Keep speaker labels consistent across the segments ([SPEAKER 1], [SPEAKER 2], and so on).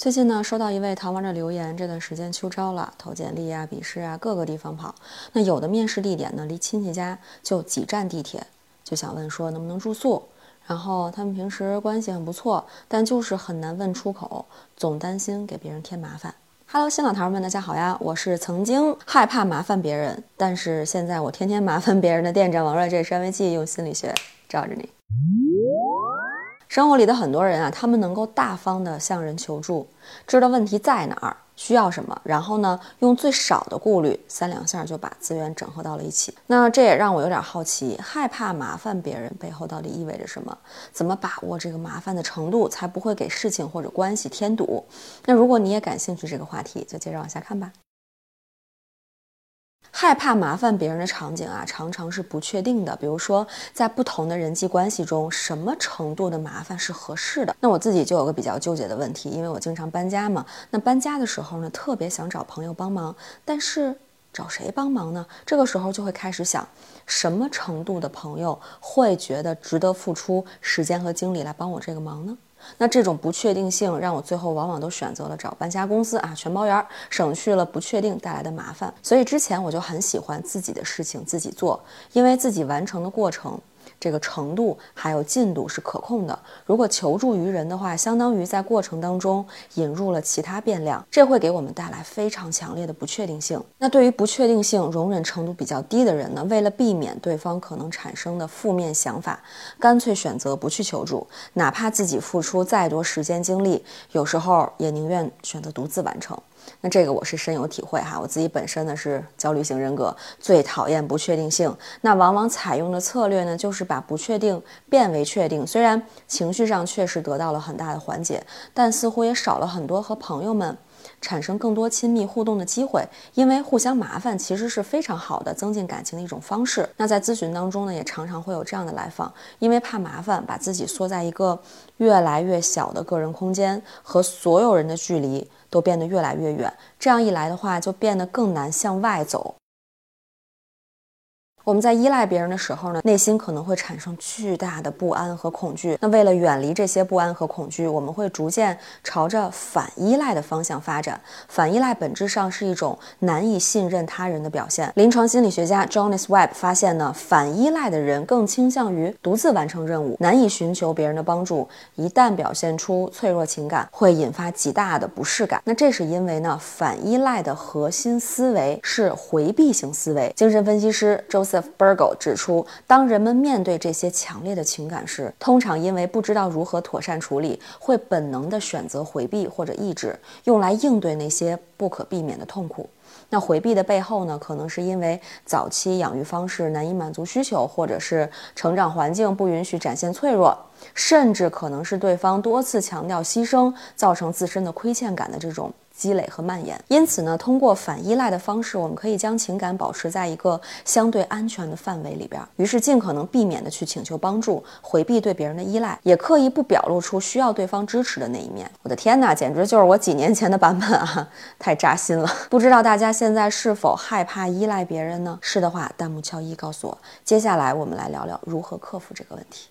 [SPEAKER 1] 最近呢，收到一位逃亡者留言，这段时间秋招了，投简历啊、笔试啊，各个地方跑。那有的面试地点呢，离亲戚家就几站地铁，就想问说能不能住宿。然后他们平时关系很不错，但就是很难问出口，总担心给别人添麻烦。Hello，新老桃们，大家好呀！我是曾经害怕麻烦别人，但是现在我天天麻烦别人的店长王瑞，这是安慰剂，用心理学罩着你。生活里的很多人啊，他们能够大方的向人求助，知道问题在哪儿，需要什么，然后呢，用最少的顾虑，三两下就把资源整合到了一起。那这也让我有点好奇，害怕麻烦别人背后到底意味着什么？怎么把握这个麻烦的程度，才不会给事情或者关系添堵？那如果你也感兴趣这个话题，就接着往下看吧。害怕麻烦别人的场景啊，常常是不确定的。比如说，在不同的人际关系中，什么程度的麻烦是合适的？那我自己就有个比较纠结的问题，因为我经常搬家嘛。那搬家的时候呢，特别想找朋友帮忙，但是找谁帮忙呢？这个时候就会开始想，什么程度的朋友会觉得值得付出时间和精力来帮我这个忙呢？那这种不确定性让我最后往往都选择了找搬家公司啊，全包圆，省去了不确定带来的麻烦。所以之前我就很喜欢自己的事情自己做，因为自己完成的过程。这个程度还有进度是可控的。如果求助于人的话，相当于在过程当中引入了其他变量，这会给我们带来非常强烈的不确定性。那对于不确定性容忍程度比较低的人呢？为了避免对方可能产生的负面想法，干脆选择不去求助，哪怕自己付出再多时间精力，有时候也宁愿选择独自完成。那这个我是深有体会哈，我自己本身呢是焦虑型人格，最讨厌不确定性。那往往采用的策略呢，就是把不确定变为确定。虽然情绪上确实得到了很大的缓解，但似乎也少了很多和朋友们产生更多亲密互动的机会。因为互相麻烦其实是非常好的增进感情的一种方式。那在咨询当中呢，也常常会有这样的来访，因为怕麻烦，把自己缩在一个越来越小的个人空间，和所有人的距离。都变得越来越远，这样一来的话，就变得更难向外走。我们在依赖别人的时候呢，内心可能会产生巨大的不安和恐惧。那为了远离这些不安和恐惧，我们会逐渐朝着反依赖的方向发展。反依赖本质上是一种难以信任他人的表现。临床心理学家 Jonas Webb 发现呢，反依赖的人更倾向于独自完成任务，难以寻求别人的帮助。一旦表现出脆弱情感，会引发极大的不适感。那这是因为呢，反依赖的核心思维是回避型思维。精神分析师周。Joseph Burgo 指出，当人们面对这些强烈的情感时，通常因为不知道如何妥善处理，会本能地选择回避或者抑制，用来应对那些不可避免的痛苦。那回避的背后呢，可能是因为早期养育方式难以满足需求，或者是成长环境不允许展现脆弱，甚至可能是对方多次强调牺牲，造成自身的亏欠感的这种。积累和蔓延，因此呢，通过反依赖的方式，我们可以将情感保持在一个相对安全的范围里边，于是尽可能避免的去请求帮助，回避对别人的依赖，也刻意不表露出需要对方支持的那一面。我的天哪，简直就是我几年前的版本啊，太扎心了！不知道大家现在是否害怕依赖别人呢？是的话，弹幕敲一告诉我。接下来我们来聊聊如何克服这个问题。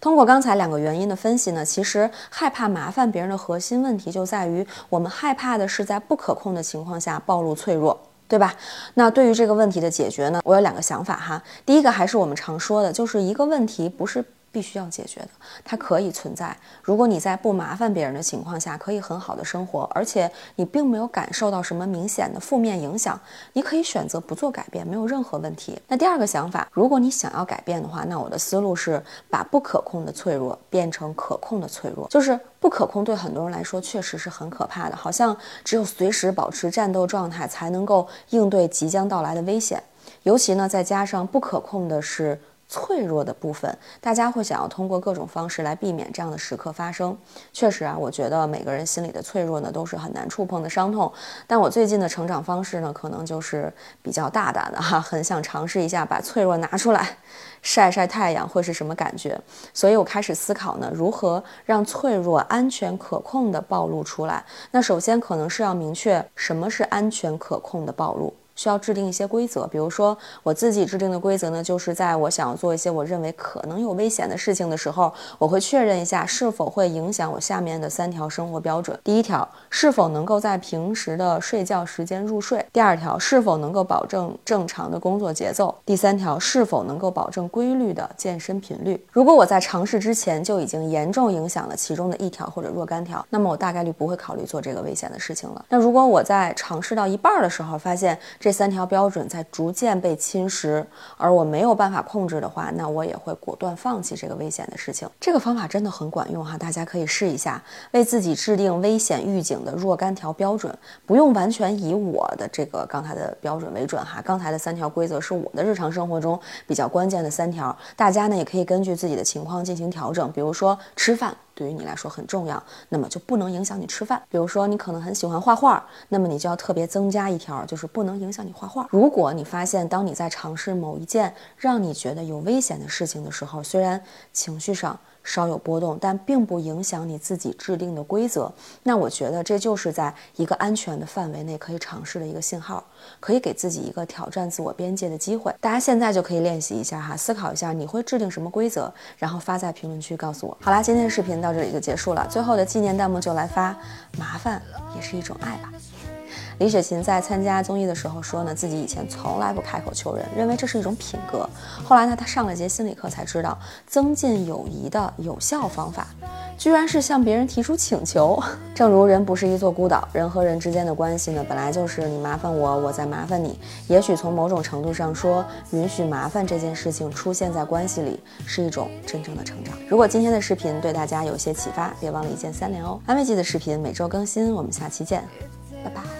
[SPEAKER 1] 通过刚才两个原因的分析呢，其实害怕麻烦别人的核心问题就在于，我们害怕的是在不可控的情况下暴露脆弱，对吧？那对于这个问题的解决呢，我有两个想法哈。第一个还是我们常说的，就是一个问题不是。必须要解决的，它可以存在。如果你在不麻烦别人的情况下，可以很好的生活，而且你并没有感受到什么明显的负面影响，你可以选择不做改变，没有任何问题。那第二个想法，如果你想要改变的话，那我的思路是把不可控的脆弱变成可控的脆弱。就是不可控对很多人来说确实是很可怕的，好像只有随时保持战斗状态才能够应对即将到来的危险。尤其呢，再加上不可控的是。脆弱的部分，大家会想要通过各种方式来避免这样的时刻发生。确实啊，我觉得每个人心里的脆弱呢，都是很难触碰的伤痛。但我最近的成长方式呢，可能就是比较大胆的哈，很想尝试一下把脆弱拿出来晒晒太阳会是什么感觉。所以我开始思考呢，如何让脆弱安全可控的暴露出来。那首先可能是要明确什么是安全可控的暴露。需要制定一些规则。比如说，我自己制定的规则呢，就是在我想要做一些我认为可能有危险的事情的时候，我会确认一下是否会影响我下面的三条生活标准。第一条，是否能够在平时的睡觉时间入睡；第二条，是否能够保证正常的工作节奏；第三条，是否能够保证规律的健身频率。如果我在尝试之前就已经严重影响了其中的一条或者若干条，那么我大概率不会考虑做这个危险的事情了。那如果我在尝试到一半的时候，发现这这三条标准在逐渐被侵蚀，而我没有办法控制的话，那我也会果断放弃这个危险的事情。这个方法真的很管用哈，大家可以试一下，为自己制定危险预警的若干条标准，不用完全以我的这个刚才的标准为准哈。刚才的三条规则是我的日常生活中比较关键的三条，大家呢也可以根据自己的情况进行调整。比如说吃饭。对于你来说很重要，那么就不能影响你吃饭。比如说，你可能很喜欢画画，那么你就要特别增加一条，就是不能影响你画画。如果你发现，当你在尝试某一件让你觉得有危险的事情的时候，虽然情绪上，稍有波动，但并不影响你自己制定的规则。那我觉得这就是在一个安全的范围内可以尝试的一个信号，可以给自己一个挑战自我边界的机会。大家现在就可以练习一下哈，思考一下你会制定什么规则，然后发在评论区告诉我。好啦，今天的视频到这里就结束了。最后的纪念弹幕就来发：麻烦也是一种爱吧。李雪琴在参加综艺的时候说呢，自己以前从来不开口求人，认为这是一种品格。后来呢，她上了节心理课才知道，增进友谊的有效方法，居然是向别人提出请求。正如人不是一座孤岛，人和人之间的关系呢，本来就是你麻烦我，我在麻烦你。也许从某种程度上说，允许麻烦这件事情出现在关系里，是一种真正的成长。如果今天的视频对大家有些启发，别忘了一键三连哦。安慰剂的视频每周更新，我们下期见，拜拜。